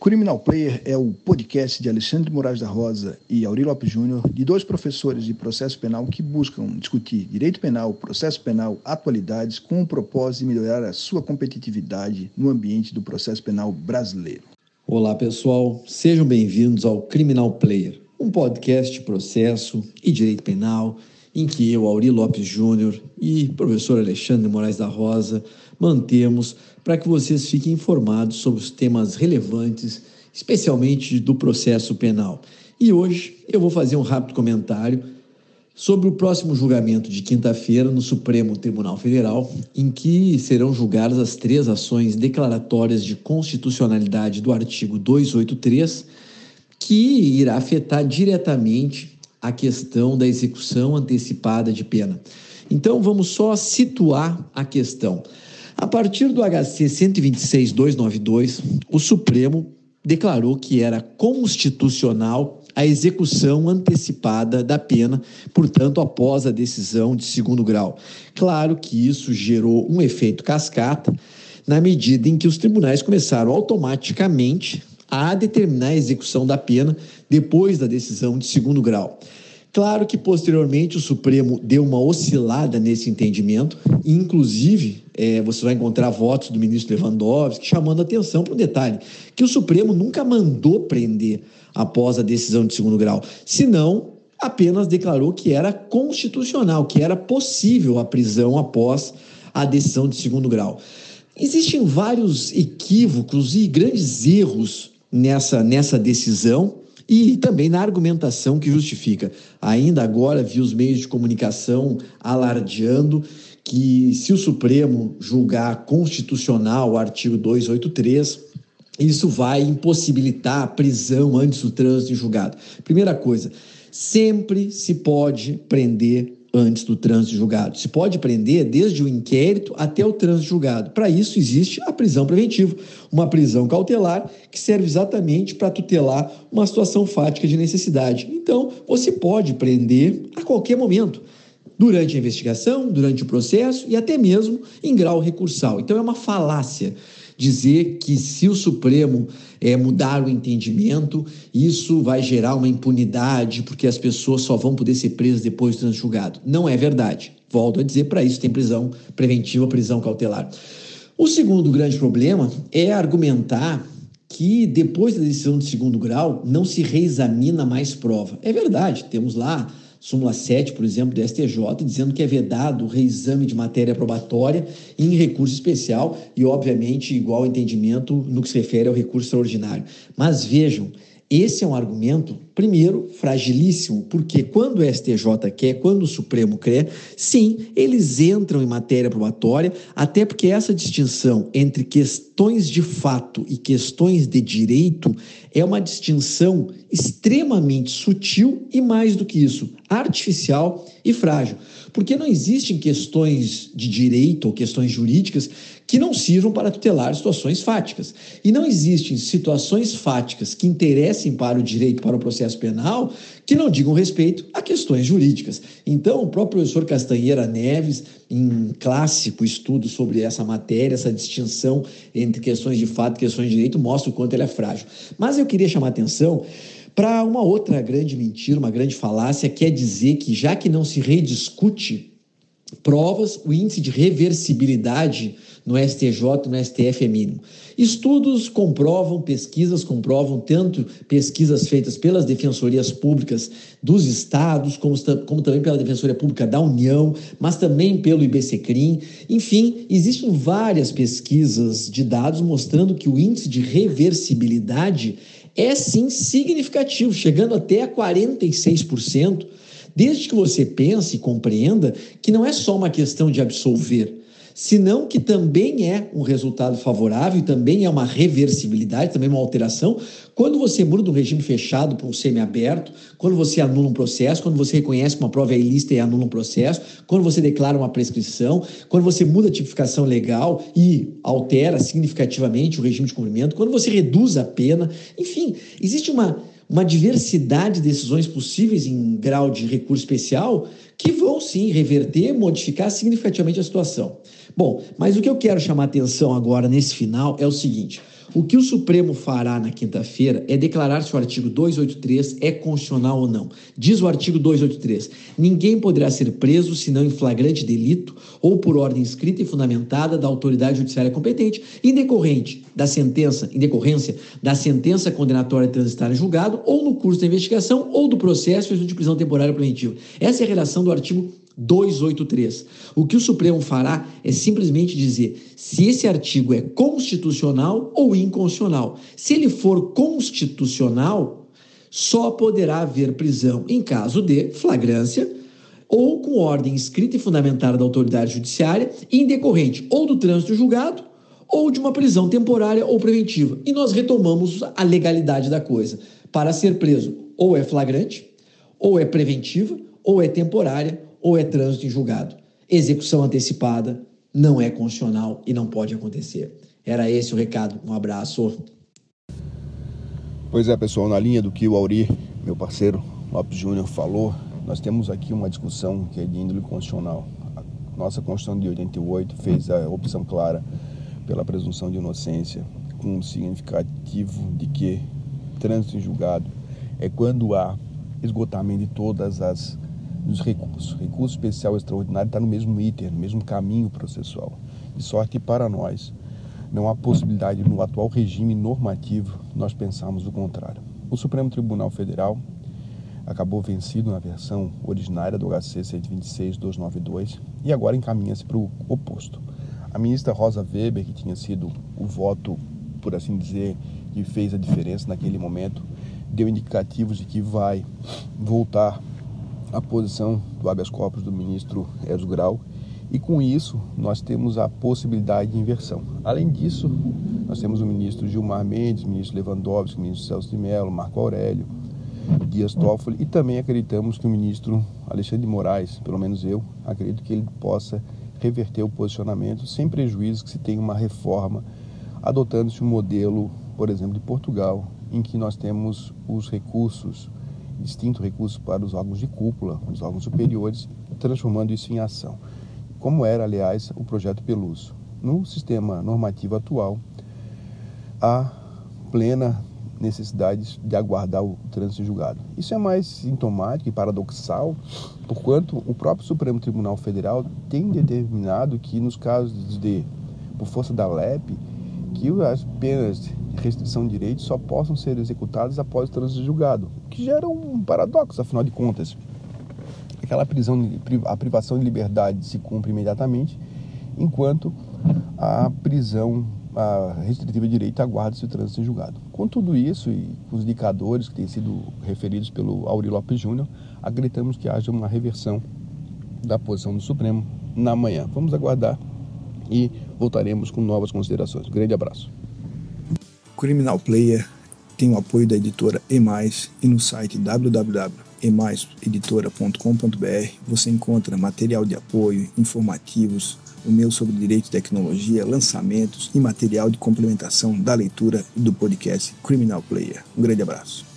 Criminal Player é o podcast de Alexandre Moraes da Rosa e Auri Lopes Júnior, de dois professores de processo penal que buscam discutir direito penal, processo penal, atualidades, com o propósito de melhorar a sua competitividade no ambiente do processo penal brasileiro. Olá, pessoal, sejam bem-vindos ao Criminal Player, um podcast de processo e direito penal em que eu, Auri Lopes Júnior e professor Alexandre Moraes da Rosa mantemos para que vocês fiquem informados sobre os temas relevantes, especialmente do processo penal. E hoje eu vou fazer um rápido comentário sobre o próximo julgamento de quinta-feira no Supremo Tribunal Federal, em que serão julgadas as três ações declaratórias de constitucionalidade do artigo 283, que irá afetar diretamente a questão da execução antecipada de pena. Então vamos só situar a questão. A partir do HC 126.292, o Supremo declarou que era constitucional a execução antecipada da pena, portanto, após a decisão de segundo grau. Claro que isso gerou um efeito cascata, na medida em que os tribunais começaram automaticamente a determinar a execução da pena depois da decisão de segundo grau. Claro que posteriormente o Supremo deu uma oscilada nesse entendimento, inclusive é, você vai encontrar votos do ministro Lewandowski chamando atenção para um detalhe: que o Supremo nunca mandou prender após a decisão de segundo grau, senão apenas declarou que era constitucional, que era possível a prisão após a decisão de segundo grau. Existem vários equívocos e grandes erros nessa, nessa decisão e também na argumentação que justifica. Ainda agora vi os meios de comunicação alardeando que se o Supremo julgar constitucional o artigo 283, isso vai impossibilitar a prisão antes do trânsito em julgado. Primeira coisa, sempre se pode prender antes do trânsito julgado. Se pode prender desde o inquérito até o trânsito julgado. Para isso existe a prisão preventiva, uma prisão cautelar que serve exatamente para tutelar uma situação fática de necessidade. Então, você pode prender a qualquer momento. Durante a investigação, durante o processo e até mesmo em grau recursal. Então é uma falácia dizer que se o Supremo é, mudar o entendimento, isso vai gerar uma impunidade, porque as pessoas só vão poder ser presas depois do julgado. Não é verdade. Volto a dizer, para isso tem prisão preventiva, prisão cautelar. O segundo grande problema é argumentar que depois da decisão de segundo grau não se reexamina mais prova. É verdade, temos lá súmula 7, por exemplo, do STJ, dizendo que é vedado o reexame de matéria probatória em recurso especial e, obviamente, igual entendimento no que se refere ao recurso extraordinário. Mas vejam, esse é um argumento, primeiro, fragilíssimo, porque quando o STJ quer, quando o Supremo quer, sim, eles entram em matéria probatória, até porque essa distinção entre questões de fato e questões de direito é uma distinção extremamente sutil e, mais do que isso, artificial e frágil. Porque não existem questões de direito ou questões jurídicas que não sirvam para tutelar situações fáticas. E não existem situações fáticas que interessem para o direito, para o processo penal, que não digam respeito a questões jurídicas. Então, o próprio professor Castanheira Neves, em clássico estudo sobre essa matéria, essa distinção entre questões de fato e questões de direito, mostra o quanto ele é frágil. Mas eu queria chamar a atenção para uma outra grande mentira, uma grande falácia, que é dizer que já que não se rediscute provas, o índice de reversibilidade no STJ no STF é mínimo. Estudos comprovam, pesquisas comprovam, tanto pesquisas feitas pelas defensorias públicas dos estados, como, como também pela Defensoria Pública da União, mas também pelo IBCCRIM. Enfim, existem várias pesquisas de dados mostrando que o índice de reversibilidade é sim significativo, chegando até a 46%, desde que você pense e compreenda que não é só uma questão de absolver, senão que também é um resultado favorável, também é uma reversibilidade, também é uma alteração, quando você muda do regime fechado para um semiaberto, quando você anula um processo, quando você reconhece que uma prova é ilícita e anula um processo, quando você declara uma prescrição, quando você muda a tipificação legal e altera significativamente o regime de cumprimento, quando você reduz a pena, enfim, existe uma uma diversidade de decisões possíveis em grau de recurso especial que vão sim reverter, modificar significativamente a situação. Bom, mas o que eu quero chamar atenção agora nesse final é o seguinte: O que o Supremo fará na quinta-feira é declarar se o artigo 283 é constitucional ou não. Diz o artigo 283: ninguém poderá ser preso senão em flagrante delito ou por ordem escrita e fundamentada da autoridade judiciária competente, em decorrente da sentença, em decorrência da sentença condenatória transitada em julgado ou no curso da investigação ou do processo de prisão temporária preventiva. Essa é a relação do artigo 283. O que o Supremo fará é simplesmente dizer se esse artigo é constitucional ou inconstitucional. Se ele for constitucional, só poderá haver prisão em caso de flagrância ou com ordem escrita e fundamentada da autoridade judiciária, indecorrente ou do trânsito julgado ou de uma prisão temporária ou preventiva. E nós retomamos a legalidade da coisa. Para ser preso, ou é flagrante, ou é preventiva, ou é temporária, ou é trânsito em julgado. Execução antecipada não é constitucional e não pode acontecer. Era esse o recado. Um abraço. Pois é, pessoal, na linha do que o Auri, meu parceiro Lopes Júnior, falou, nós temos aqui uma discussão que é de índole constitucional. A nossa Constituição de 88 fez a opção clara pela presunção de inocência, com o significativo de que trânsito em julgado é quando há esgotamento de todas as dos recursos. Recurso especial extraordinário está no mesmo item, no mesmo caminho processual. De sorte para nós não há possibilidade no atual regime normativo nós pensarmos o contrário. O Supremo Tribunal Federal acabou vencido na versão originária do HC 126-292 e agora encaminha-se para o oposto. A ministra Rosa Weber, que tinha sido o voto, por assim dizer, que fez a diferença naquele momento, deu indicativos de que vai voltar a posição do habeas corpus do ministro Eros Grau e com isso nós temos a possibilidade de inversão. Além disso, nós temos o ministro Gilmar Mendes, o ministro Lewandowski, o ministro Celso de Mello, Marco Aurélio, Dias Toffoli e também acreditamos que o ministro Alexandre de Moraes, pelo menos eu, acredito que ele possa reverter o posicionamento sem prejuízo que se tenha uma reforma adotando-se um modelo, por exemplo, de Portugal, em que nós temos os recursos distinto recurso para os órgãos de cúpula, os órgãos superiores, transformando isso em ação. Como era, aliás, o projeto Peluso. No sistema normativo atual, há plena necessidade de aguardar o trânsito julgado. Isso é mais sintomático e paradoxal, porquanto o próprio Supremo Tribunal Federal tem determinado que nos casos de, por força da LEP, que as penas restrição de direitos só possam ser executadas após o trânsito julgado, o que gera um paradoxo, afinal de contas. Aquela prisão, a privação de liberdade se cumpre imediatamente, enquanto a prisão a restritiva de direito aguarda-se o trânsito julgado. Com tudo isso e com os indicadores que têm sido referidos pelo Aurélio Lopes Júnior, acreditamos que haja uma reversão da posição do Supremo na manhã. Vamos aguardar e voltaremos com novas considerações. Um grande abraço. Criminal Player tem o apoio da editora E+, e no site www.emaiseditora.com.br você encontra material de apoio, informativos, o meu sobre direito e tecnologia, lançamentos e material de complementação da leitura do podcast Criminal Player. Um grande abraço.